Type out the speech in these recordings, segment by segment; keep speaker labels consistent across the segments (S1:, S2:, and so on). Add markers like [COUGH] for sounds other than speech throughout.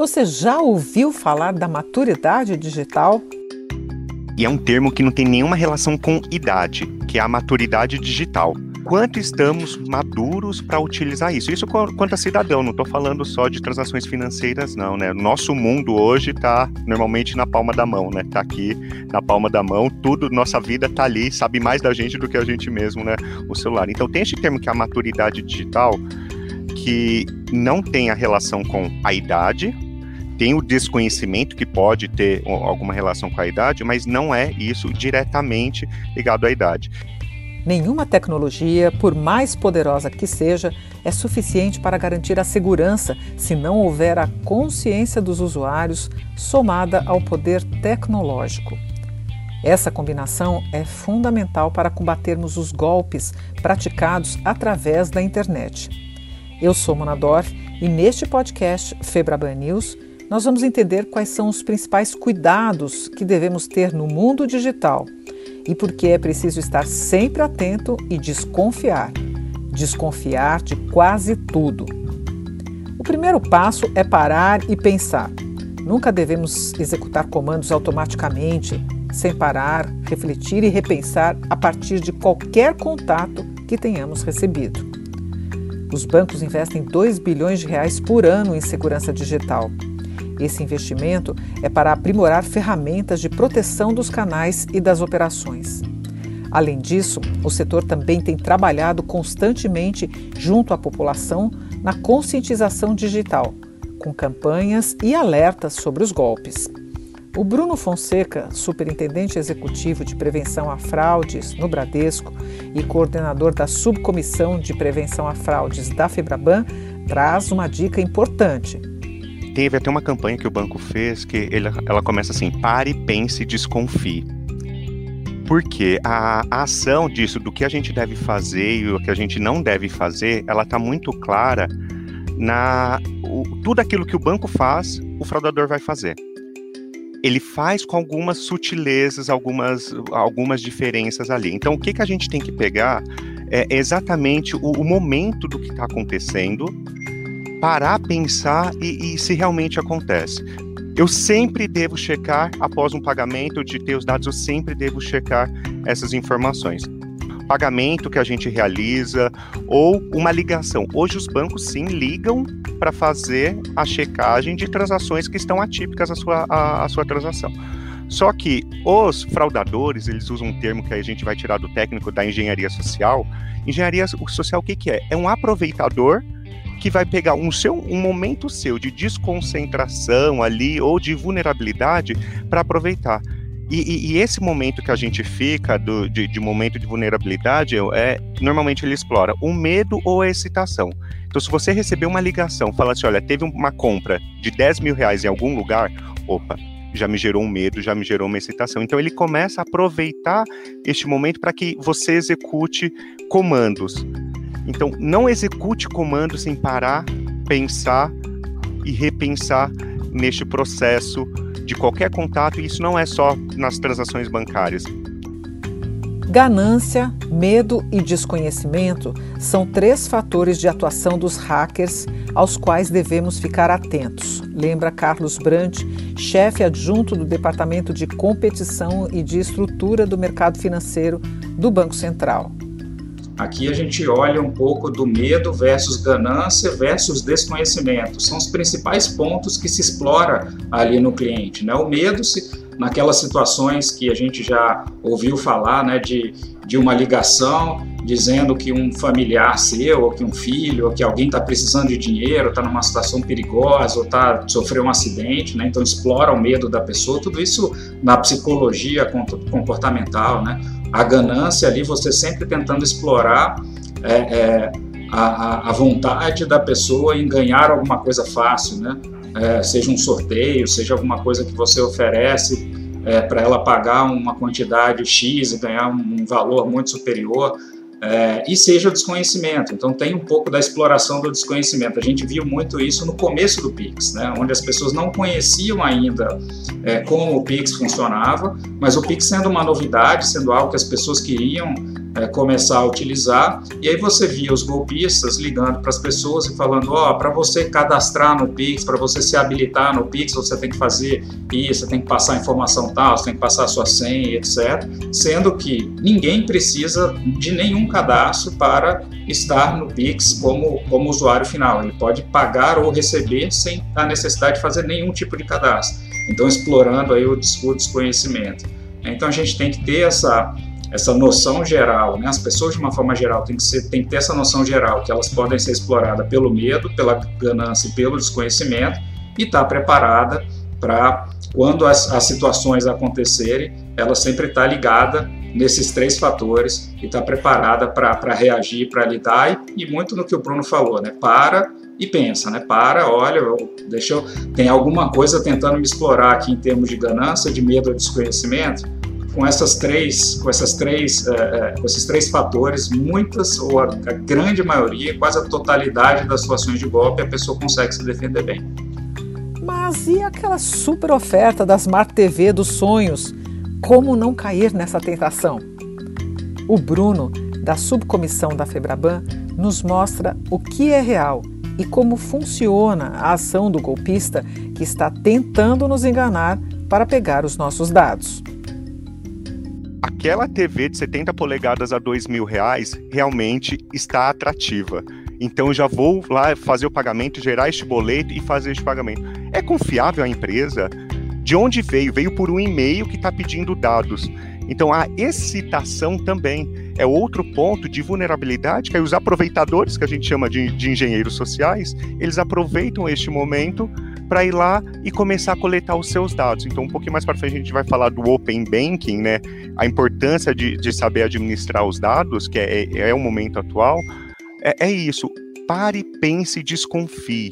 S1: Você já ouviu falar da maturidade digital?
S2: E é um termo que não tem nenhuma relação com idade, que é a maturidade digital. Quanto estamos maduros para utilizar isso? Isso quanto a cidadão, não estou falando só de transações financeiras, não, né? Nosso mundo hoje está normalmente na palma da mão, né? Está aqui na palma da mão, tudo, nossa vida está ali, sabe mais da gente do que a gente mesmo, né? O celular. Então tem esse termo que é a maturidade digital, que não tem a relação com a idade, tem o desconhecimento que pode ter alguma relação com a idade, mas não é isso diretamente ligado à idade.
S1: Nenhuma tecnologia, por mais poderosa que seja, é suficiente para garantir a segurança se não houver a consciência dos usuários somada ao poder tecnológico. Essa combinação é fundamental para combatermos os golpes praticados através da internet. Eu sou Mona Dorf e neste podcast Febraban News nós vamos entender quais são os principais cuidados que devemos ter no mundo digital e por que é preciso estar sempre atento e desconfiar. Desconfiar de quase tudo. O primeiro passo é parar e pensar. Nunca devemos executar comandos automaticamente, sem parar, refletir e repensar a partir de qualquer contato que tenhamos recebido. Os bancos investem 2 bilhões de reais por ano em segurança digital. Esse investimento é para aprimorar ferramentas de proteção dos canais e das operações. Além disso, o setor também tem trabalhado constantemente junto à população na conscientização digital, com campanhas e alertas sobre os golpes. O Bruno Fonseca, superintendente executivo de prevenção a fraudes no Bradesco e coordenador da subcomissão de prevenção a fraudes da Febraban, traz uma dica importante
S2: teve até uma campanha que o banco fez que ele, ela começa assim: pare, pense, desconfie. Porque a, a, ação disso, do que a gente deve fazer e o que a gente não deve fazer, ela está muito clara na o, tudo aquilo que o banco faz, o fraudador vai fazer. Ele faz com algumas sutilezas, algumas, algumas diferenças ali. Então, o que, que a gente tem que pegar é exatamente o, o momento do que está acontecendo parar, pensar e, e se realmente acontece. Eu sempre devo checar, após um pagamento de ter os dados, eu sempre devo checar essas informações. Pagamento que a gente realiza ou uma ligação. Hoje os bancos sim ligam para fazer a checagem de transações que estão atípicas à sua, à, à sua transação. Só que os fraudadores, eles usam um termo que a gente vai tirar do técnico da engenharia social. Engenharia social o que, que é? É um aproveitador que vai pegar um, seu, um momento seu de desconcentração ali ou de vulnerabilidade para aproveitar. E, e, e, esse momento que a gente fica do, de, de, momento de vulnerabilidade é normalmente ele explora o medo ou a excitação. Então, se você receber uma ligação, fala assim, olha, teve uma compra de 10 mil reais em algum lugar, opa, já me gerou um medo, já me gerou uma excitação. Então ele começa a aproveitar este momento para que você execute comandos. Então, não execute comando sem parar, pensar e repensar neste processo de qualquer contato, e isso não é só nas transações bancárias.
S1: Ganância, medo e desconhecimento são três fatores de atuação dos hackers aos quais devemos ficar atentos, lembra Carlos Brandt, chefe adjunto do Departamento de Competição e de Estrutura do Mercado Financeiro do Banco Central.
S3: Aqui a gente olha um pouco do medo versus ganância versus desconhecimento. São os principais pontos que se explora ali no cliente. Né? O medo, se, naquelas situações que a gente já ouviu falar, né, de, de uma ligação dizendo que um familiar seu, ou que um filho, ou que alguém está precisando de dinheiro, está numa situação perigosa, ou tá, sofreu um acidente, né? então explora o medo da pessoa, tudo isso na psicologia comportamental, né? a ganância ali, você sempre tentando explorar é, é, a, a, vontade da pessoa em ganhar alguma coisa fácil, né? É, seja um sorteio, seja alguma coisa que você oferece é, para ela pagar uma quantidade X e ganhar um, um valor muito superior. É, e seja o desconhecimento. Então tem um pouco da exploração do desconhecimento. A gente viu muito isso no começo do Pix, né, onde as pessoas não conheciam ainda é, como o Pix funcionava, mas o Pix sendo uma novidade, sendo algo que as pessoas queriam é, começar a utilizar. E aí você via os golpistas ligando para as pessoas e falando: ó, oh, para você cadastrar no Pix, para você se habilitar no Pix, você tem que fazer isso, você tem que passar a informação tal, você tem que passar a sua senha, etc. Sendo que ninguém precisa de nenhum cadastro para estar no Pix como, como usuário final. Ele pode pagar ou receber sem a necessidade de fazer nenhum tipo de cadastro. Então, explorando aí o, desconhecimento. Então, a gente tem que ter essa essa noção geral, né? As pessoas de uma forma geral têm que, ser, têm que ter essa noção geral que elas podem ser exploradas pelo medo, pela ganância e pelo desconhecimento e estar tá preparada para quando as, as, situações acontecerem, ela sempre está ligada nesses três fatores e está preparada para reagir, para lidar e, e, muito no que o Bruno falou, né? Para e pensa, né? Para, olha, deixa eu, tem alguma coisa tentando me explorar aqui em termos de ganância, de medo ou desconhecimento com essas três, com essas três, é, com esses três fatores, muitas ou a, a, grande maioria, quase a totalidade das situações de golpe, a pessoa consegue se defender bem.
S1: Mas e aquela super oferta da Smart TV dos sonhos? Como não cair nessa tentação? O Bruno, da subcomissão da Febraban, nos mostra o que é real e como funciona a ação do golpista que está tentando nos enganar para pegar os nossos dados
S2: aquela TV de 70 polegadas a dois mil reais realmente está atrativa. Então já vou lá fazer o pagamento, gerar este boleto e fazer este pagamento. É confiável a empresa? De onde veio? Veio por um e-mail que está pedindo dados. Então a excitação também é outro ponto de vulnerabilidade que os aproveitadores, que a gente chama de, de engenheiros sociais, eles aproveitam este momento para ir lá e começar a coletar os seus dados. Então, um pouquinho mais para frente, a gente vai falar do Open Banking, né? A importância de, de saber administrar os dados, que é, é, é o momento atual. É, é isso. Pare, pense e desconfie.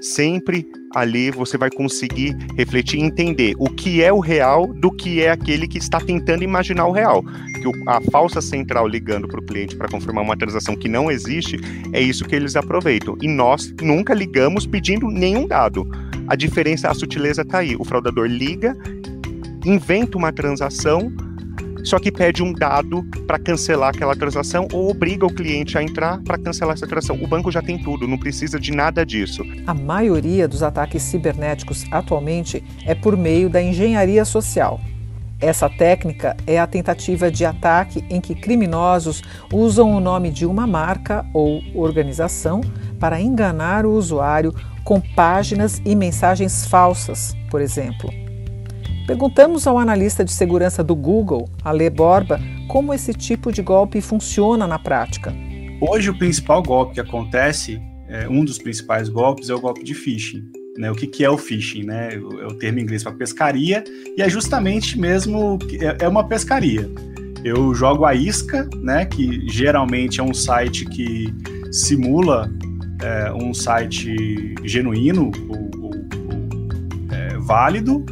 S2: Sempre ali você vai conseguir refletir e entender o que é o real do que é aquele que está tentando imaginar o real. Que a falsa central ligando para o cliente para confirmar uma transação que não existe, é isso que eles aproveitam. E nós nunca ligamos pedindo nenhum dado. A diferença, a sutileza está aí. O fraudador liga, inventa uma transação só que pede um dado para cancelar aquela transação ou obriga o cliente a entrar para cancelar essa transação. O banco já tem tudo, não precisa de nada disso.
S1: A maioria dos ataques cibernéticos atualmente é por meio da engenharia social. Essa técnica é a tentativa de ataque em que criminosos usam o nome de uma marca ou organização para enganar o usuário com páginas e mensagens falsas, por exemplo. Perguntamos ao analista de segurança do Google, Ale Borba, como esse tipo de golpe funciona na prática.
S4: Hoje, o principal golpe que acontece, é, um dos principais golpes, é o golpe de phishing. Né, o que, que, é o phishing, né? É o termo em inglês para pescaria, e é justamente mesmo é, é uma pescaria. Eu jogo a isca, né? Que geralmente é um site que simula é, um site genuíno ou, ou, ou é, válido,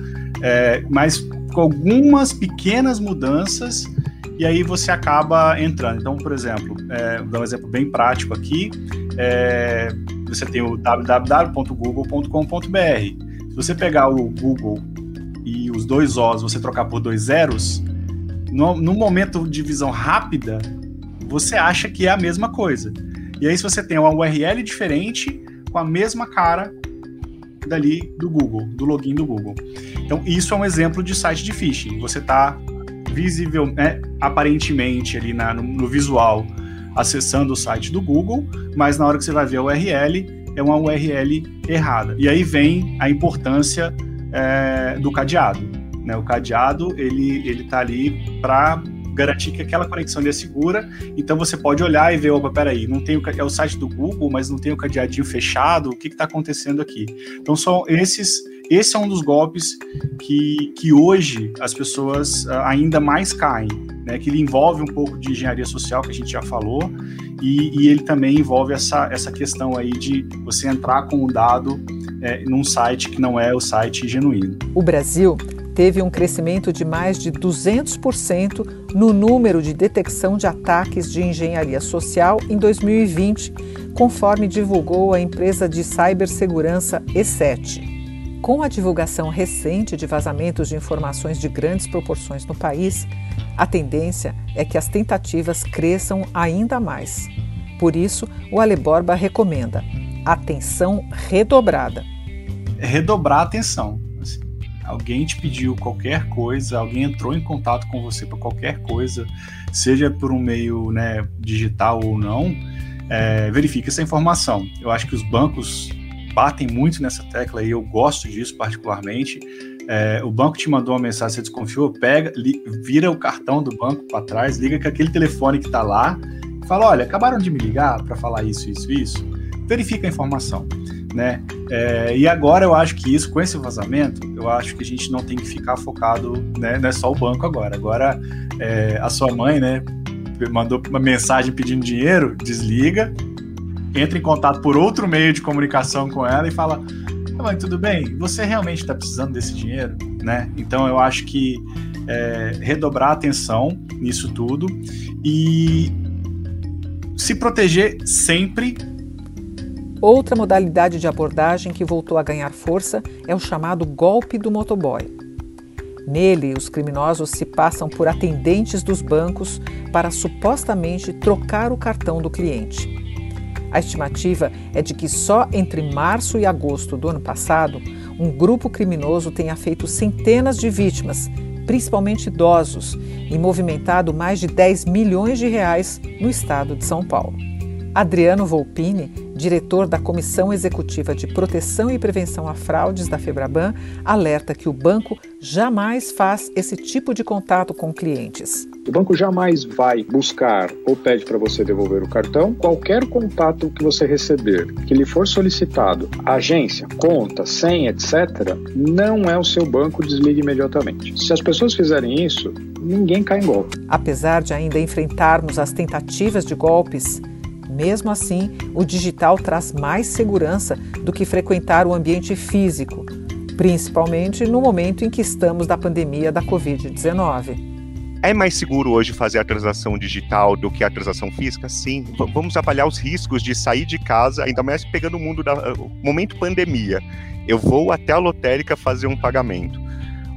S4: é, mas com algumas pequenas mudanças e aí você acaba entrando. Então, por exemplo, é, vou dar um exemplo bem prático aqui. É, você tem o www.google.com.br. Se você pegar o Google e os dois O's você trocar por dois zeros, no, no momento de visão rápida, você acha que é a mesma coisa. E aí, se você tem uma URL diferente, com a mesma cara dali do Google, do login do Google. Então, isso é um exemplo de site de phishing. Você está visível, né, aparentemente ali na, no, no, visual acessando o site do Google, mas na hora que você vai ver a URL, é uma URL errada. E aí vem a importância é, do cadeado. Né? O cadeado ele ele está ali para garantir que aquela conexão é segura. Então você pode olhar e ver, opa, peraí, não tem o, é o site do Google, mas não tem o cadeadinho fechado, o que está acontecendo aqui? Então são esses, esse é um dos golpes que, que hoje as pessoas ah, ainda mais caem, né? Que ele envolve um pouco de engenharia social, que a gente já falou, e, e ele também envolve essa, essa questão aí de você entrar com o dado é, num site que não é o site genuíno.
S1: O Brasil teve um crescimento de mais de 200% no número de detecção de ataques de engenharia social em 2020, conforme divulgou a empresa de cibersegurança E7. Com a divulgação recente de vazamentos de informações de grandes proporções no país, a tendência é que as tentativas cresçam ainda mais. Por isso, o Aleborba recomenda atenção redobrada.
S4: Redobrar a atenção. Assim, alguém te pediu qualquer coisa, alguém entrou em contato com você para qualquer coisa, seja por um meio né, digital ou não, é, verifique essa informação. Eu acho que os bancos batem muito nessa tecla e eu gosto disso particularmente. É, o banco te mandou uma mensagem, você desconfiou, pega, li, vira o cartão do banco para trás, liga com aquele telefone que está lá, fala: olha, acabaram de me ligar para falar isso, isso, isso. Verifica a informação. Né? É, e agora eu acho que isso, com esse vazamento, eu acho que a gente não tem que ficar focado, né? Não é só o banco agora. Agora é, a sua mãe, né? Mandou uma mensagem pedindo dinheiro, desliga, entra em contato por outro meio de comunicação com ela e fala: Mãe, tudo bem? Você realmente está precisando desse dinheiro? Né? Então eu acho que é, redobrar atenção nisso tudo e se proteger sempre.
S1: Outra modalidade de abordagem que voltou a ganhar força é o chamado golpe do motoboy. Nele, os criminosos se passam por atendentes dos bancos para supostamente trocar o cartão do cliente. A estimativa é de que só entre março e agosto do ano passado, um grupo criminoso tenha feito centenas de vítimas, principalmente idosos, e movimentado mais de 10 milhões de reais no estado de São Paulo. Adriano Volpini, diretor da Comissão Executiva de Proteção e Prevenção a Fraudes da Febraban, alerta que o banco jamais faz esse tipo de contato com clientes.
S5: O banco jamais vai buscar ou pede para você devolver o cartão. Qualquer contato que você receber, que lhe for solicitado, agência, conta, senha, etc., não é o seu banco, desligue imediatamente. Se as pessoas fizerem isso, ninguém cai em golpe.
S1: Apesar de ainda enfrentarmos as tentativas de golpes, mesmo assim, o digital traz mais segurança do que frequentar o ambiente físico, principalmente no momento em que estamos da pandemia da Covid-19.
S2: É mais seguro hoje fazer a transação digital do que a transação física? Sim. V vamos avaliar os riscos de sair de casa, ainda mais pegando o mundo da momento pandemia. Eu vou até a lotérica fazer um pagamento.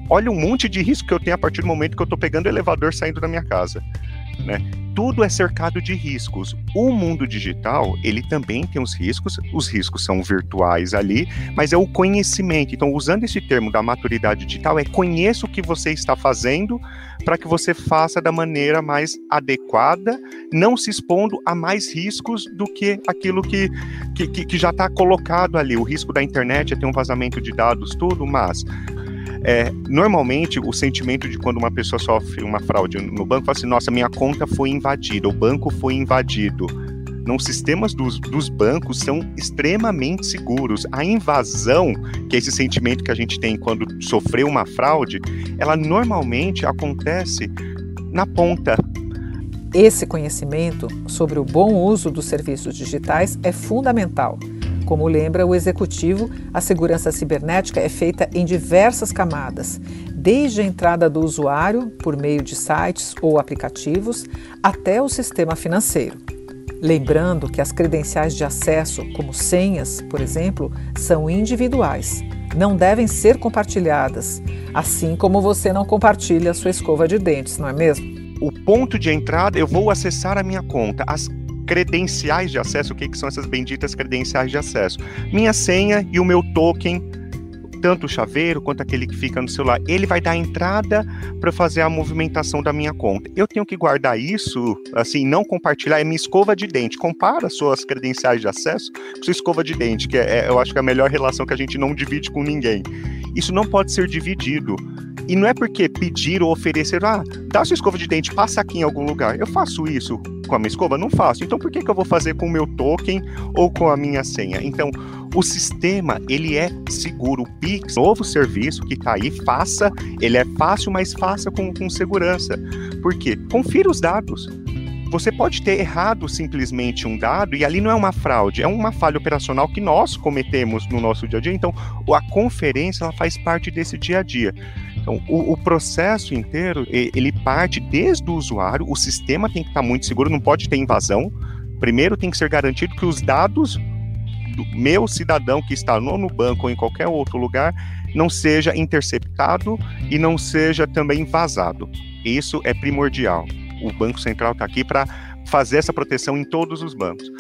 S2: Olha um monte de risco que eu tenho a partir do momento que eu estou pegando o elevador saindo da minha casa. Né? Tudo é cercado de riscos. O mundo digital, ele também tem os riscos, os riscos são virtuais ali, mas é o conhecimento. Então, usando esse termo da maturidade digital, é conheça o que você está fazendo para que você faça da maneira mais adequada, não se expondo a mais riscos do que aquilo que, que, que já está colocado ali. O risco da internet é ter um vazamento de dados, tudo, mas é, normalmente, o sentimento de quando uma pessoa sofre uma fraude no banco, fala assim: nossa, minha conta foi invadida, o banco foi invadido. Não, sistemas dos, dos bancos são extremamente seguros. A invasão, que é esse sentimento que a gente tem quando sofreu uma fraude, ela normalmente acontece na ponta,
S1: esse conhecimento sobre o bom uso dos serviços digitais é fundamental como lembra o executivo, a segurança cibernética é feita em diversas camadas, desde a entrada do usuário por meio de sites ou aplicativos até o sistema financeiro. Lembrando que as credenciais de acesso, como senhas, por exemplo, são individuais, não devem ser compartilhadas, assim como você não compartilha a sua escova de dentes, não é mesmo?
S2: O ponto de entrada, eu vou acessar a minha conta. As credenciais de acesso. O que, que são essas benditas credenciais de acesso? Minha senha e o meu token tanto o chaveiro quanto aquele que fica no celular, ele vai dar entrada para fazer a movimentação da minha conta. Eu tenho que guardar isso, assim, não compartilhar, é minha escova de dente. Compara suas credenciais de acesso com sua escova de dente, que é, é, eu acho que é a melhor relação que a gente não divide com ninguém. Isso não pode ser dividido. E não é porque pedir ou oferecer, ah, dá sua escova de dente, passa aqui em algum lugar. Eu faço isso com a minha escova? Não faço. Então por que, que eu vou fazer com o meu token ou com a minha senha? Então, o sistema, ele é seguro. O Pix, novo serviço que está aí, faça. Ele é fácil, mas faça com, com segurança. Por quê? Confira os dados. Você pode ter errado simplesmente um dado e ali não é uma fraude, é uma falha operacional que nós cometemos no nosso dia a dia. Então, a conferência ela faz parte desse dia a dia. Então, o, o, processo inteiro, ele parte desde o usuário, o sistema tem que estar muito seguro, não pode ter invasão. Primeiro tem que ser garantido que os dados do meu cidadão que está no banco ou em qualquer outro lugar não seja interceptado e não seja também vazado. Isso é primordial. O Banco Central está aqui para fazer essa proteção em todos os bancos.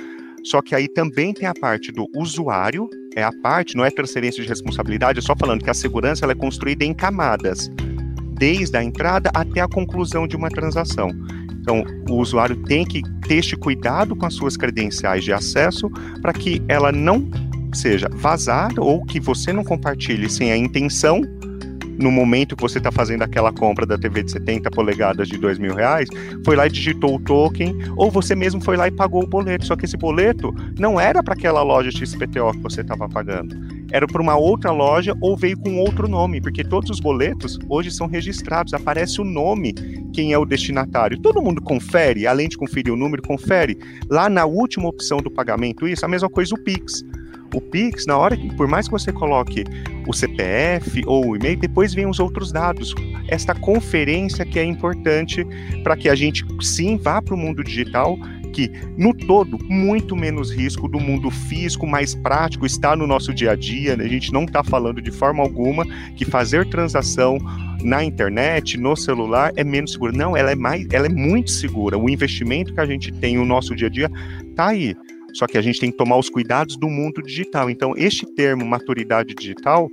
S2: Só que aí também tem a parte do usuário, é a parte, não é transferência de responsabilidade, é só falando que a segurança ela é construída em camadas, desde a entrada até a conclusão de uma transação. Então, o usuário tem que ter este cuidado com as suas credenciais de acesso para que ela não seja vazada ou que você não compartilhe sem a intenção no momento que você está fazendo aquela compra da TV de 70 polegadas de dois mil reais, foi lá e digitou o token, ou você mesmo foi lá e pagou o boleto. Só que esse boleto não era para aquela loja XPTO que você estava pagando. Era para uma outra loja ou veio com outro nome, porque todos os boletos hoje são registrados, aparece o nome, quem é o destinatário. Todo mundo confere, além de conferir o número, confere. Lá na última opção do pagamento, isso, a mesma coisa o Pix. O Pix, na hora que, por mais que você coloque o CPF ou o e-mail, depois vem os outros dados. Esta conferência que é importante para que a gente sim vá para o mundo digital, que no todo muito menos risco do mundo físico, mais prático, está no nosso dia a dia. Né? A gente não está falando de forma alguma que fazer transação na internet, no celular, é menos seguro. Não, ela é mais, ela é muito segura. O investimento que a gente tem no nosso dia a dia está aí. Só que a gente tem que tomar os cuidados do mundo digital. Então, este termo maturidade digital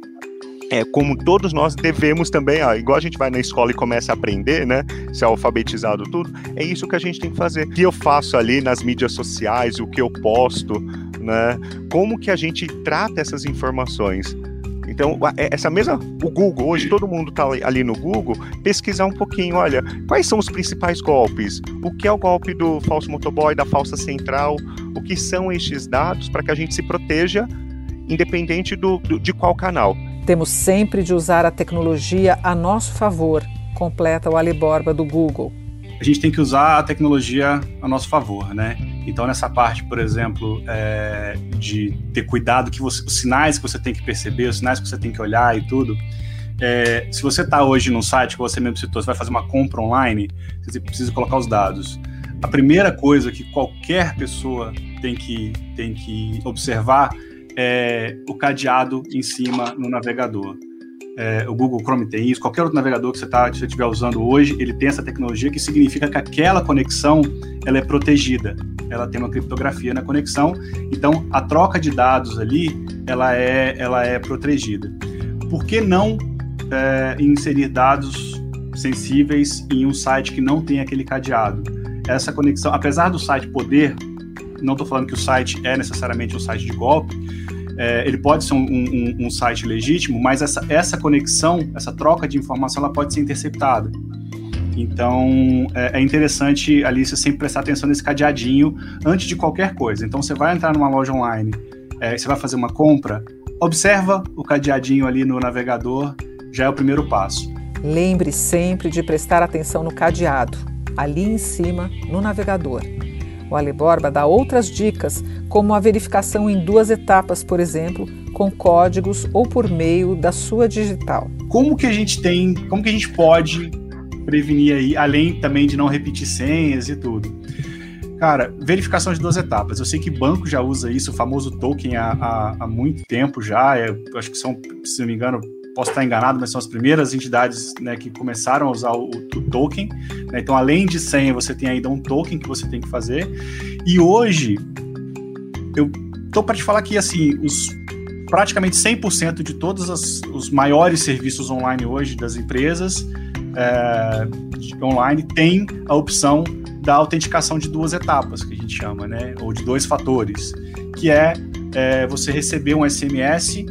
S2: é como todos nós devemos também, ah, igual a gente vai na escola e começa a aprender, né? Ser alfabetizado tudo, é isso que a gente tem que fazer. O que eu faço ali nas mídias sociais, o que eu posto, né? Como que a gente trata essas informações? Então, é, essa mesma. O Google, hoje todo mundo está ali no Google, pesquisar um pouquinho, olha, quais são os principais golpes? O que é o golpe do falso motoboy, da falsa central? O que são estes dados para que a gente se proteja, independente do, do, de qual canal?
S1: Temos sempre de usar a tecnologia a nosso favor, completa o Ali Borba do Google.
S4: A gente tem que usar a tecnologia a nosso favor, né? Então, nessa parte, por exemplo, é, de ter cuidado, que você, os sinais que você tem que perceber, os sinais que você tem que olhar e tudo. É, se você está hoje num site que você mesmo citou, você vai fazer uma compra online, você precisa colocar os dados. A primeira coisa que qualquer pessoa tem que, tem que observar é o cadeado em cima no navegador é, o Google Chrome tem isso, qualquer outro navegador que você tá, estiver usando hoje, ele tem essa tecnologia que significa que aquela conexão ela é protegida, ela tem uma criptografia na conexão, então a troca de dados ali ela é, ela é protegida. Por que não é, inserir dados sensíveis em um site que não tem aquele cadeado? Essa conexão, apesar do site poder, não estou falando que o site é necessariamente um site de golpe, é, ele pode ser um, um, um, site legítimo, mas essa, essa conexão, essa troca de informação, ela pode ser interceptada. Então, é, é interessante ali você sempre prestar atenção nesse cadeadinho antes de qualquer coisa. Então, você vai entrar numa loja online, é, você vai fazer uma compra, observa o cadeadinho ali no navegador, já é o primeiro passo.
S1: Lembre sempre de prestar atenção no cadeado, ali em cima, no navegador. O Aliborba dá outras dicas, como a verificação em duas etapas, por exemplo, com códigos ou por meio da sua digital.
S4: Como que a gente tem, como que a gente pode prevenir aí, além também de não repetir senhas e tudo? Cara, verificação de duas etapas. Eu sei que banco já usa isso, o famoso token há, há, há muito tempo já. É, acho que são, se não me engano, posso estar enganado, mas são as primeiras entidades né, que começaram a usar o, o token. Né? Então, além de senha, você tem ainda um token que você tem que fazer. E hoje, eu tô para te falar que assim, os praticamente 100% de todos as, os maiores serviços online hoje das empresas é, online tem a opção da autenticação de duas etapas, que a gente chama, né? Ou de dois fatores, que é, é você receber um SMS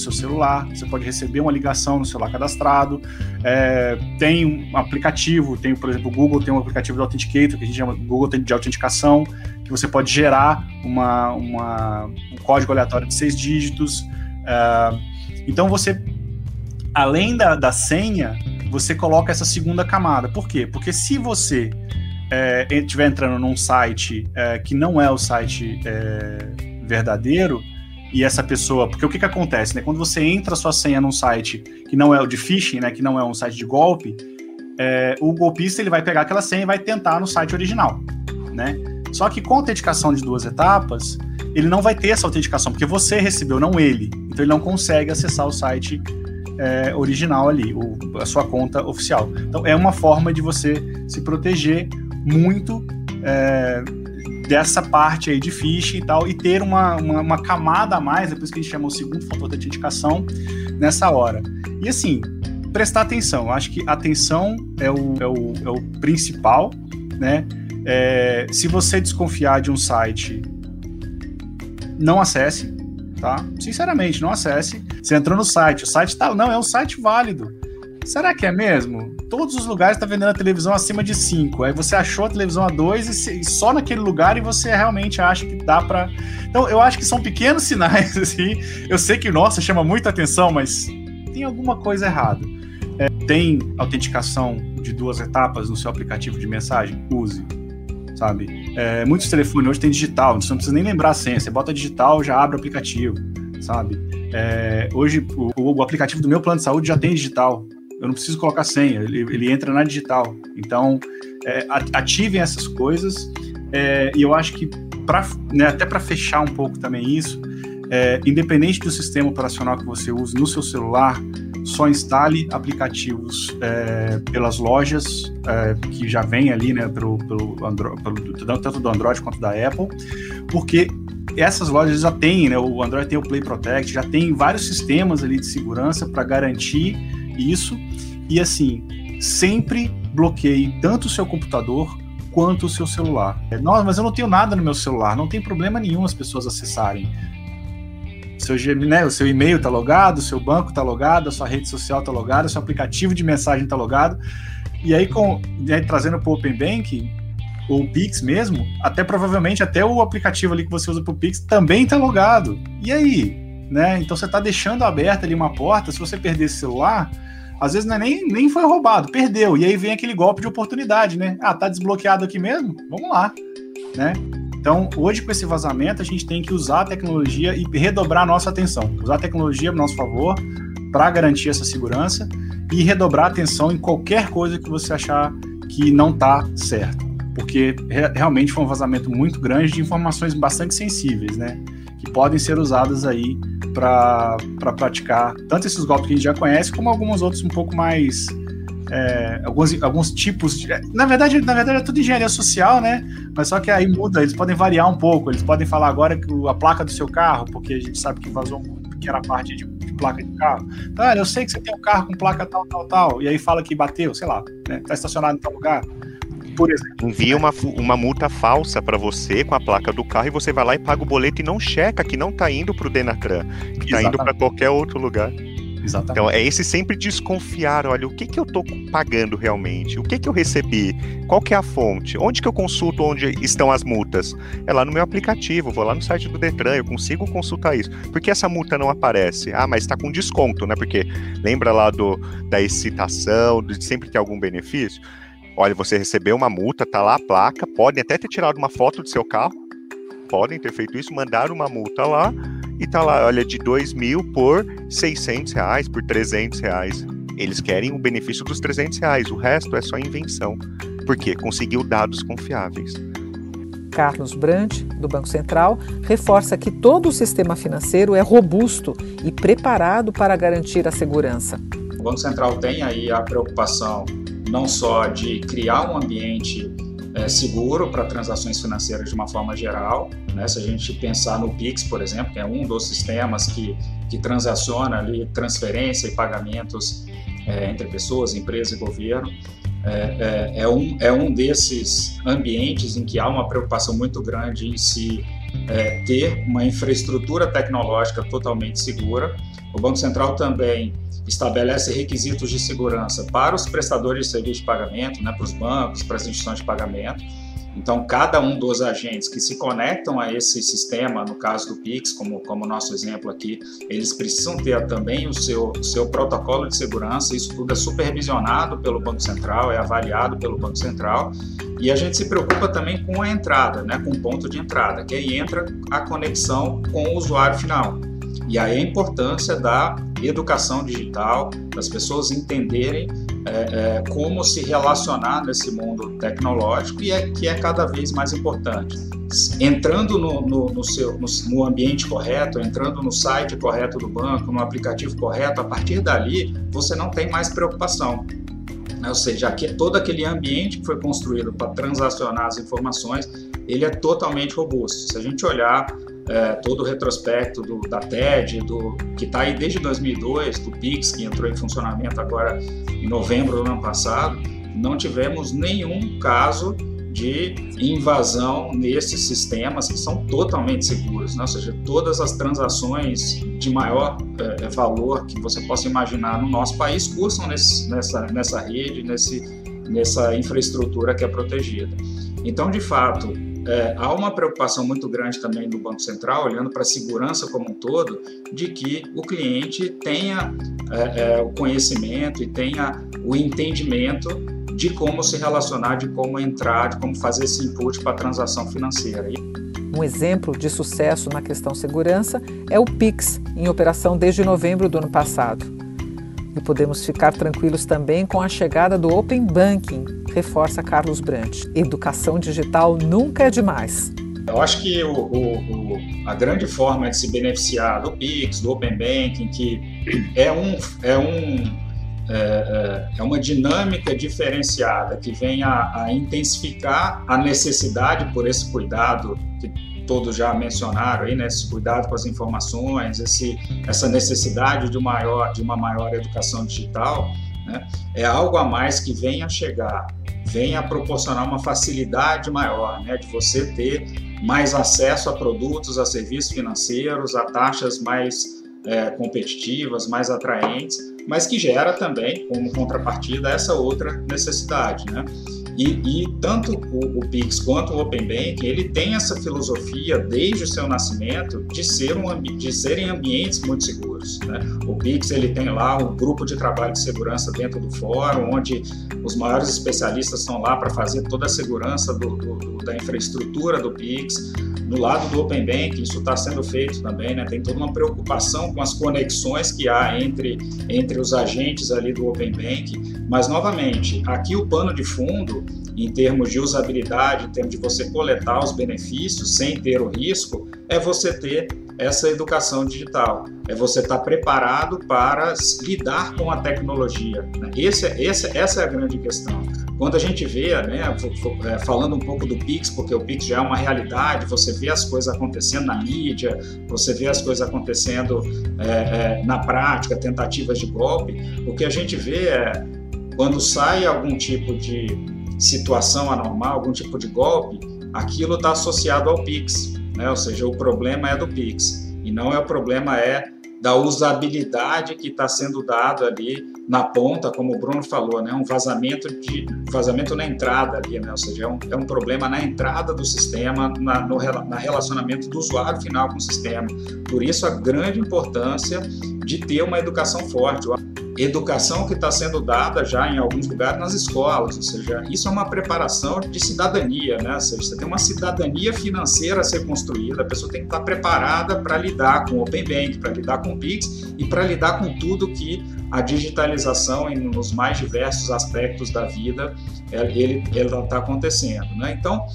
S4: seu celular, você pode receber uma ligação no celular cadastrado, é, tem um aplicativo, tem, por exemplo, o Google tem um aplicativo de Authenticator, que a gente chama Google de autenticação, que você pode gerar uma, uma um código aleatório de seis dígitos. É, então você, além da, da senha, você coloca essa segunda camada. Por quê? Porque se você estiver é, entrando num site é, que não é o site é, verdadeiro, e essa pessoa, porque o que, que acontece, né? Quando você entra sua senha num site que não é o de phishing, né? Que não é um site de golpe, é, o golpista ele vai pegar aquela senha e vai tentar no site original, né? Só que com a autenticação de duas etapas, ele não vai ter essa autenticação, porque você recebeu, não ele. Então ele não consegue acessar o site é, original ali, o, a sua conta oficial. Então é uma forma de você se proteger muito é, dessa parte aí de phishing e tal, e ter uma, uma, uma camada a mais, depois que a gente chama o segundo fator de autenticação, nessa hora. E assim, prestar atenção, eu acho que atenção é o, é o, é o principal, né? É, se você desconfiar de um site, não acesse, tá? Sinceramente, não acesse. Você entrou no site, o site tá. Não, é um site válido. Será que é mesmo? Todos os lugares estão tá vendendo a televisão acima de 5. Aí você achou a televisão a 2 e, só naquele lugar e você realmente acha que dá para. Então, eu acho que são pequenos [LAUGHS] sinais, assim. Eu sei que, nossa, chama muita atenção, mas tem alguma coisa errada. É, tem autenticação de duas etapas no seu aplicativo de mensagem? Use sabe? É, muitos telefones hoje tem digital, você não precisa nem lembrar a senha, você bota digital, já abre o aplicativo, sabe? É, hoje o, o, aplicativo do meu plano de saúde já tem digital, eu não preciso colocar senha, ele, ele entra na digital. Então, é, ativem essas coisas, é, e eu acho que, pra, né, até para fechar um pouco também isso, é, independente do sistema operacional que você use no seu celular, só instale aplicativos é, pelas lojas é, que já vem ali, né, pelo, pelo, Android, pelo, tanto do Android quanto da Apple, porque essas lojas já têm, né, o Android tem o Play Protect, já tem vários sistemas ali de segurança para garantir isso, e assim, sempre bloqueie tanto o seu computador quanto o seu celular. Nossa, mas eu não tenho nada no meu celular, não tem problema nenhum as pessoas acessarem seu, né, o seu e-mail está logado, o seu banco está logado, a sua rede social está logada, o seu aplicativo de mensagem está logado. E aí, com, né, trazendo para o Open Banking, ou o Pix mesmo, até provavelmente até o aplicativo ali que você usa para o Pix também está logado. E aí? Né? Então você está deixando aberta ali uma porta, se você perder esse celular, às vezes é nem, nem foi roubado, perdeu. E aí vem aquele golpe de oportunidade, né? Ah, tá desbloqueado aqui mesmo? Vamos lá, né? Então, hoje, com esse vazamento, a gente tem que usar a tecnologia e redobrar nossa atenção. Usar a tecnologia a nosso favor para garantir essa segurança e redobrar atenção em qualquer coisa que você achar que não está certo. Porque re realmente foi um vazamento muito grande de informações bastante sensíveis, né? Que podem ser usadas aí para pra praticar tanto esses golpes que a gente já conhece, como alguns outros um pouco mais é, alguns, alguns tipos de. Na verdade, na verdade é tudo engenharia social, né? Mas só que aí muda, eles podem variar um pouco. Eles podem falar agora que a placa do seu carro, porque a gente sabe que vazou um pequena parte de, de, placa de carro. Cara, eu sei que você tem um carro com placa tal, tal, tal. E aí fala que bateu, sei lá, né? Tá estacionado em tal lugar.
S2: Por exemplo. Envia uma, uma multa falsa para você com a placa do carro e você vai lá e paga o boleto e não checa que não tá indo pro Denatran, que tá indo para qualquer outro lugar. Exatamente. Então é esse sempre desconfiar, olha, o que que eu estou pagando realmente? O que que eu recebi? Qual que é a fonte? Onde que eu consulto onde estão as multas? É lá no meu aplicativo, vou lá no site do Detran, eu consigo consultar isso. Por que essa multa não aparece? Ah, mas está com desconto, né? Porque lembra lá do da excitação, de sempre ter algum benefício? Olha, você recebeu uma multa, tá lá a placa, podem até ter tirado uma foto do seu carro, podem ter feito isso, mandar uma multa lá, e tá lá, olha, de 2 mil por 600 reais, por 300 reais. Eles querem o benefício dos 300 reais, o resto é só invenção. Por quê? Conseguiu dados confiáveis.
S1: Carlos Brandt, do Banco Central, reforça que todo o sistema financeiro é robusto e preparado para garantir a segurança.
S3: O Banco Central tem aí a preocupação não só de criar um ambiente é, seguro para transações financeiras de uma forma geral. Né? Se a gente pensar no Pix, por exemplo, que é um dos sistemas que, que transaciona ali transferência e pagamentos é, entre pessoas, empresa e governo, é, é, um, é um desses ambientes em que há uma preocupação muito grande em se é, ter uma infraestrutura tecnológica totalmente segura. O Banco Central também estabelece requisitos de segurança para os prestadores de serviço de pagamento, né, para os bancos, para as instituições de pagamento. Então, cada um dos agentes que se conectam a esse sistema, no caso do Pix, como, como nosso exemplo aqui, eles precisam ter também o seu, o seu protocolo de segurança. Isso tudo é supervisionado pelo Banco Central, é avaliado pelo Banco Central. E a gente se preocupa também com a entrada, né, com o ponto de entrada, que aí entra a conexão com o usuário final. E aí a importância da educação digital, das pessoas entenderem é, é, como se relacionar nesse mundo tecnológico e é que é cada vez mais importante. Entrando no, no, no seu, no, no, ambiente correto, entrando no site correto do banco, no aplicativo correto, a partir dali você não tem mais preocupação. Ou seja, aqui, todo aquele ambiente que foi construído para transacionar as informações, ele é totalmente robusto. Se a gente olhar é, todo o retrospecto do, da TED, do, que está aí desde 2002, do PIX, que entrou em funcionamento agora em novembro do ano passado, não tivemos nenhum caso de invasão nesses sistemas que são totalmente seguros, né? ou seja, todas as transações de maior é, valor que você possa imaginar no nosso país cursam nesse, nessa, nessa rede, nesse, nessa infraestrutura que é protegida. Então, de fato, é, há uma preocupação muito grande também do Banco Central, olhando para a segurança como um todo, de que o cliente tenha é, o conhecimento e tenha o entendimento de como se relacionar, de como entrar, de como fazer esse input para a transação financeira.
S1: Um exemplo de sucesso na questão segurança é o Pix, em operação desde novembro do ano passado. E podemos ficar tranquilos também com a chegada do Open Banking, reforça Carlos Brandt. Educação digital nunca é demais.
S3: Eu acho que o, o, o, a grande forma de se beneficiar do Pix, do Open Banking, que é, um, é, um, é, é, é uma dinâmica diferenciada que vem a, a intensificar a necessidade por esse cuidado que todos já mencionaram aí, né, esse cuidado com as informações, esse, essa necessidade de, maior, de uma maior educação digital, né, é algo a mais que vem a chegar, vem a proporcionar uma facilidade maior, né, de você ter mais acesso a produtos, a serviços financeiros, a taxas mais é, competitivas, mais atraentes, mas que gera também, como contrapartida, essa outra necessidade, né? E, e tanto o, o, Pix quanto o Open Banking, ele tem essa filosofia desde o seu nascimento de, ser um, de serem ambientes muito seguros. Né? O Pix ele tem lá um grupo de trabalho de segurança dentro do fórum, onde os maiores especialistas estão lá para fazer toda a segurança do, do, do, da infraestrutura do Pix. No lado do Open Banking, isso está sendo feito também, né? tem toda uma preocupação com as conexões que há entre, entre os agentes ali do Open Banking, mas novamente, aqui o pano de fundo em termos de usabilidade, em termos de você coletar os benefícios sem ter o risco, é você ter essa educação digital, é você estar preparado para lidar com a tecnologia. Né? Esse, é, esse, essa é a grande questão. Quando a gente vê, né, é, falando um pouco do Pix, porque o Pix já é uma realidade, você vê as coisas acontecendo na mídia, você vê as coisas acontecendo é, é, na prática, tentativas de golpe, o que a gente vê é quando sai algum tipo de situação anormal, algum tipo de golpe, aquilo está associado ao Pix, né? ou seja, o problema é do Pix e não é o problema é da usabilidade que está sendo dado ali na ponta, como o Bruno falou, né? um vazamento de vazamento na entrada ali, né? ou seja, é um, é um problema na entrada do sistema, na, no na relacionamento do usuário final com o sistema. Por isso a grande importância de ter uma educação forte educação que está sendo dada já em alguns lugares nas escolas, ou seja, isso é uma preparação de cidadania, né? Ou seja, você tem uma cidadania financeira a ser construída, a pessoa tem que estar preparada para lidar com o Open Bank, para lidar com o Pix e para lidar com tudo que a digitalização nos mais diversos aspectos da vida ele está acontecendo, né? Então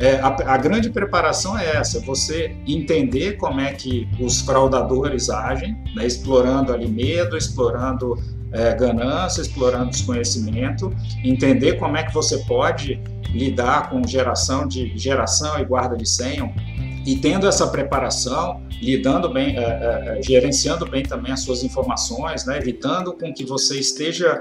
S3: é, a, a, grande preparação é essa: você entender como é que os fraudadores agem, né, explorando ali medo, explorando é, ganância, explorando desconhecimento, entender como é que você pode lidar com geração de geração e guarda de senha e tendo essa preparação, lidando bem, é, é, é gerenciando bem também as suas informações, né, evitando com que você esteja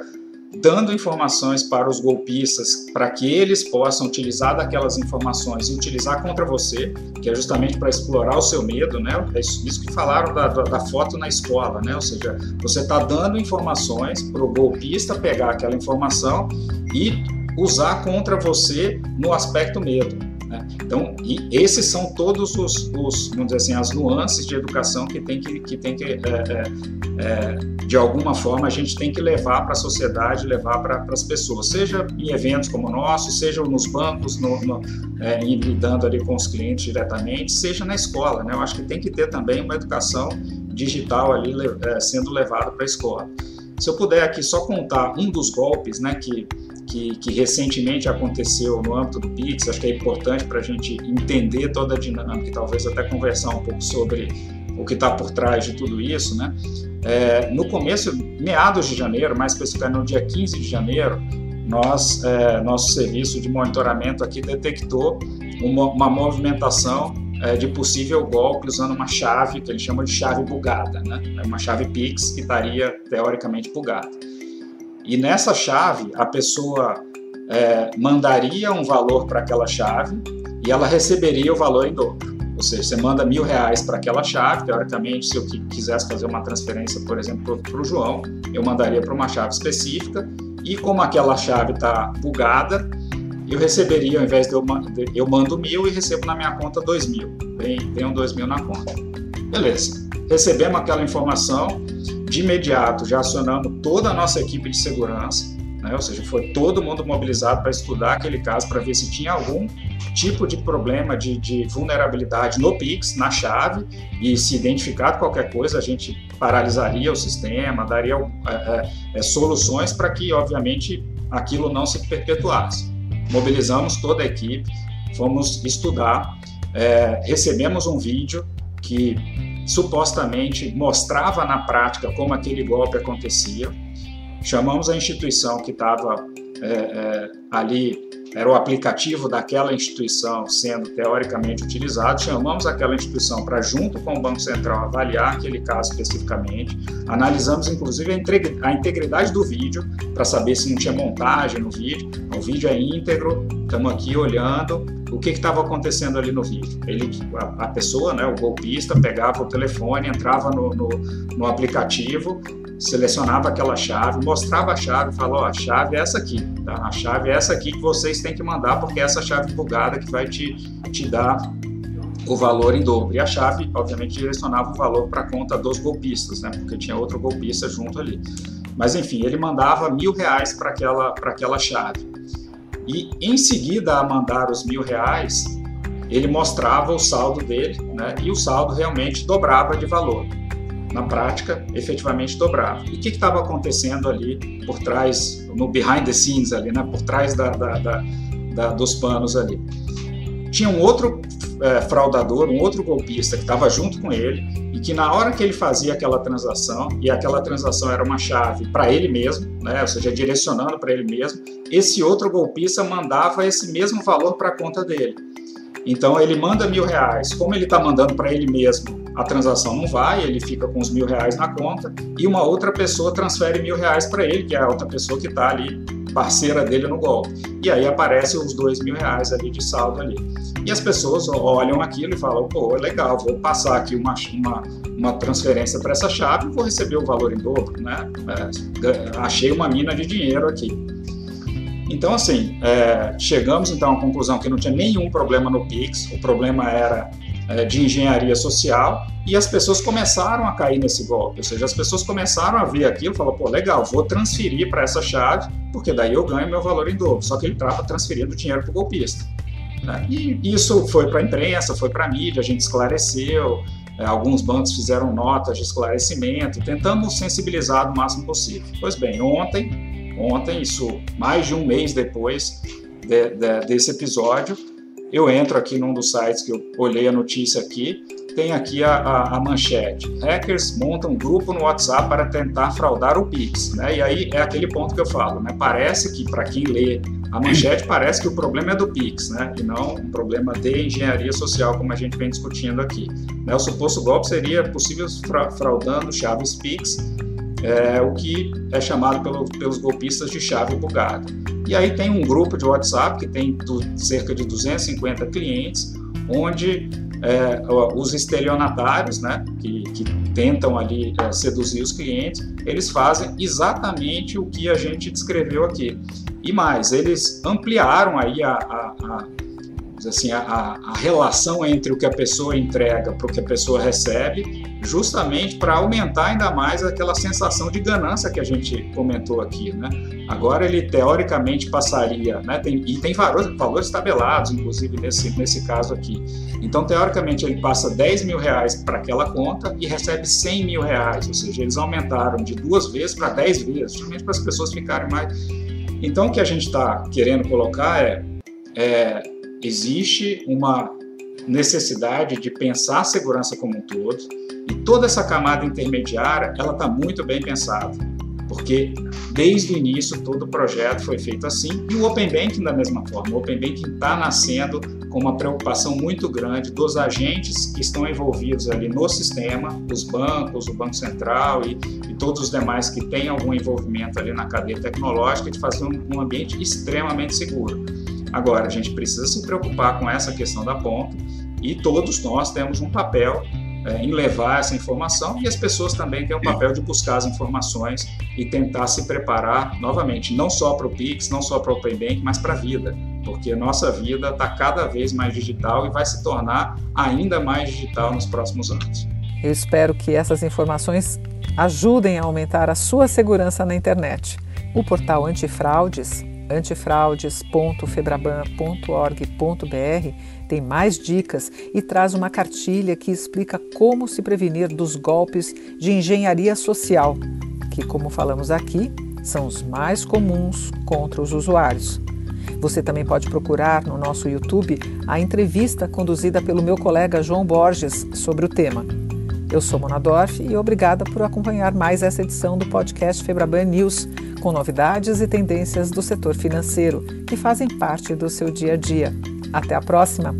S3: dando informações para os golpistas para que eles possam utilizar daquelas informações e utilizar contra você, que é justamente para explorar o seu medo, né? É isso que falaram da, da, da foto na escola, né? Ou seja, você está dando informações para o golpista pegar aquela informação e usar contra você no aspecto medo. Né? Então, esses são todos os, os, vamos dizer assim, as nuances de educação que tem que, que, tem que é, é, é, de alguma forma, a gente tem que levar para a sociedade, levar para as pessoas, seja em eventos como o nosso, seja nos bancos, no, no, é, lidando ali com os clientes diretamente, seja na escola. Né? Eu acho que tem que ter também uma educação digital ali é, sendo levada para a escola. Se eu puder aqui só contar um dos golpes né, que que, que, recentemente aconteceu no âmbito do Pix, acho que é importante para a gente entender toda a dinâmica e talvez até conversar um pouco sobre o que está por trás de tudo isso, né? É, no começo, meados de janeiro, mais especificamente no dia 15 de janeiro, nós, é, nosso serviço de monitoramento aqui detectou uma, uma movimentação é, de possível golpe usando uma chave que ele chama de chave bugada, né? É uma chave Pix que estaria teoricamente bugada. E nessa chave, a pessoa é, mandaria um valor para aquela chave e ela receberia o valor em dobro. Ou seja, você manda mil reais para aquela chave, teoricamente, se eu quisesse fazer uma transferência, por exemplo, para o João, eu mandaria para uma chave específica e como aquela chave está bugada, eu receberia, ao invés de eu, eu mando mil e recebo na minha conta dois mil. Vem um dois mil na conta. Beleza. Recebemos aquela informação, de imediato já acionamos toda a nossa equipe de segurança, né? ou seja, foi todo mundo mobilizado para estudar aquele caso, para ver se tinha algum tipo de problema de, de, vulnerabilidade no Pix, na chave, e se identificar qualquer coisa, a gente paralisaria o sistema, daria é, é, é, soluções para que, obviamente, aquilo não se perpetuasse. Mobilizamos toda a equipe, fomos estudar, é, recebemos um vídeo que supostamente mostrava na prática como aquele golpe acontecia. Chamamos a instituição que estava é, é, ali, era o aplicativo daquela instituição sendo teoricamente utilizado. Chamamos aquela instituição para, junto com o Banco Central, avaliar aquele caso especificamente. Analisamos, inclusive, a integridade do vídeo para saber se não tinha montagem no vídeo. O vídeo é íntegro, estamos aqui olhando o que estava acontecendo ali no vídeo. Ele, a, a, pessoa, né, o golpista, pegava o telefone, entrava no, no, no aplicativo, selecionava aquela chave, mostrava a chave, falou: a chave é essa aqui, tá? a chave é essa aqui que vocês têm que mandar, porque é essa chave bugada que vai te, te dar o valor em dobro. E a chave, obviamente, direcionava o valor para a conta dos golpistas, né? porque tinha outro golpista junto ali. Mas enfim, ele mandava mil reais para aquela, aquela chave. E em seguida a mandar os mil reais, ele mostrava o saldo dele, né? E o saldo realmente dobrava de valor. Na prática, efetivamente dobrava. E o que estava acontecendo ali por trás, no behind the scenes ali, né? Por trás da, da, da, dos panos ali. Tinha um outro é, fraudador, um outro golpista que estava junto com ele e que na hora que ele fazia aquela transação, e aquela transação era uma chave para ele mesmo, né, ou seja, direcionando para ele mesmo, esse outro golpista mandava esse mesmo valor para a conta dele. Então ele manda mil reais, como ele está mandando para ele mesmo, a transação não vai, ele fica com os mil reais na conta e uma outra pessoa transfere mil reais para ele, que é a outra pessoa que está ali parceira dele no golpe. E aí aparece os dois mil reais ali de saldo ali. E as pessoas olham aquilo e falam, pô, legal, vou passar aqui uma, uma, uma transferência para essa chave e vou receber o valor em dobro, né? É, achei uma mina de dinheiro aqui. Então, assim, é, chegamos então à conclusão que não tinha nenhum problema no Pix, o problema era de engenharia social e as pessoas começaram a cair nesse golpe, ou seja, as pessoas começaram a ver aquilo e falaram, pô, legal, vou transferir para essa chave, porque daí eu ganho meu valor em dobro, só que ele estava transferindo dinheiro para o golpista. Né? E isso foi para a imprensa, foi para a mídia, a gente esclareceu, é, alguns bancos fizeram notas de esclarecimento, tentamos sensibilizar o máximo possível. Pois bem, ontem, ontem, isso mais de um mês depois de, de, desse episódio, eu entro aqui num dos sites que eu olhei a notícia aqui, tem aqui a, a, a, manchete. Hackers montam grupo no WhatsApp para tentar fraudar o Pix. Né? E aí é aquele ponto que eu falo. Né? Parece que, para quem lê a manchete, parece que o problema é do Pix, né? e não um problema de engenharia social, como a gente vem discutindo aqui. Né? O suposto golpe seria possível fra fraudando chaves Pix, é, o que é chamado pelo, pelos golpistas de chave bugada. E aí tem um grupo de WhatsApp que tem do, cerca de 250 clientes, onde é, os estelionatários, né, que, que tentam ali é, seduzir os clientes, eles fazem exatamente o que a gente descreveu aqui. E mais, eles ampliaram aí a, a, assim, a, a, relação entre o que a pessoa entrega para o que a pessoa recebe, justamente para aumentar ainda mais aquela sensação de ganância que a gente comentou aqui, né? Agora ele teoricamente passaria, né? Tem, e tem valores, valores tabelados, inclusive nesse, nesse caso aqui. Então, teoricamente, ele passa 10 mil reais para aquela conta e recebe 100 mil reais, ou seja, eles aumentaram de duas vezes para 10 vezes, justamente para as pessoas ficarem mais. Então, o que a gente está querendo colocar é, é existe uma necessidade de pensar a segurança como um todo e toda essa camada intermediária ela está muito bem pensada porque desde o início todo o projeto foi feito assim e o Open Banking da mesma forma. O Open Banking está nascendo com uma preocupação muito grande dos agentes que estão envolvidos ali no sistema, os bancos, o Banco Central e, e todos os demais que têm algum envolvimento ali na cadeia tecnológica de fazer um, um ambiente extremamente seguro. Agora, a gente precisa se preocupar com essa questão da ponta e todos nós temos um papel é, em levar essa informação e as pessoas também têm o papel de buscar as informações e tentar se preparar novamente, não só para o Pix, não só para o Open Bank, mas para a vida, porque a nossa vida está cada vez mais digital e vai se tornar ainda mais digital nos próximos anos.
S1: Eu espero que essas informações ajudem a aumentar a sua segurança na internet. O portal Antifraudes antifraudes.febraban.org.br tem mais dicas e traz uma cartilha que explica como se prevenir dos golpes de engenharia social, que, como falamos aqui, são os mais comuns contra os usuários. Você também pode procurar no nosso YouTube a entrevista conduzida pelo meu colega João Borges sobre o tema. Eu sou Mona Dorf e obrigada por acompanhar mais essa edição do podcast Febraban News com novidades e tendências do setor financeiro que fazem parte do seu dia a dia. Até a próxima!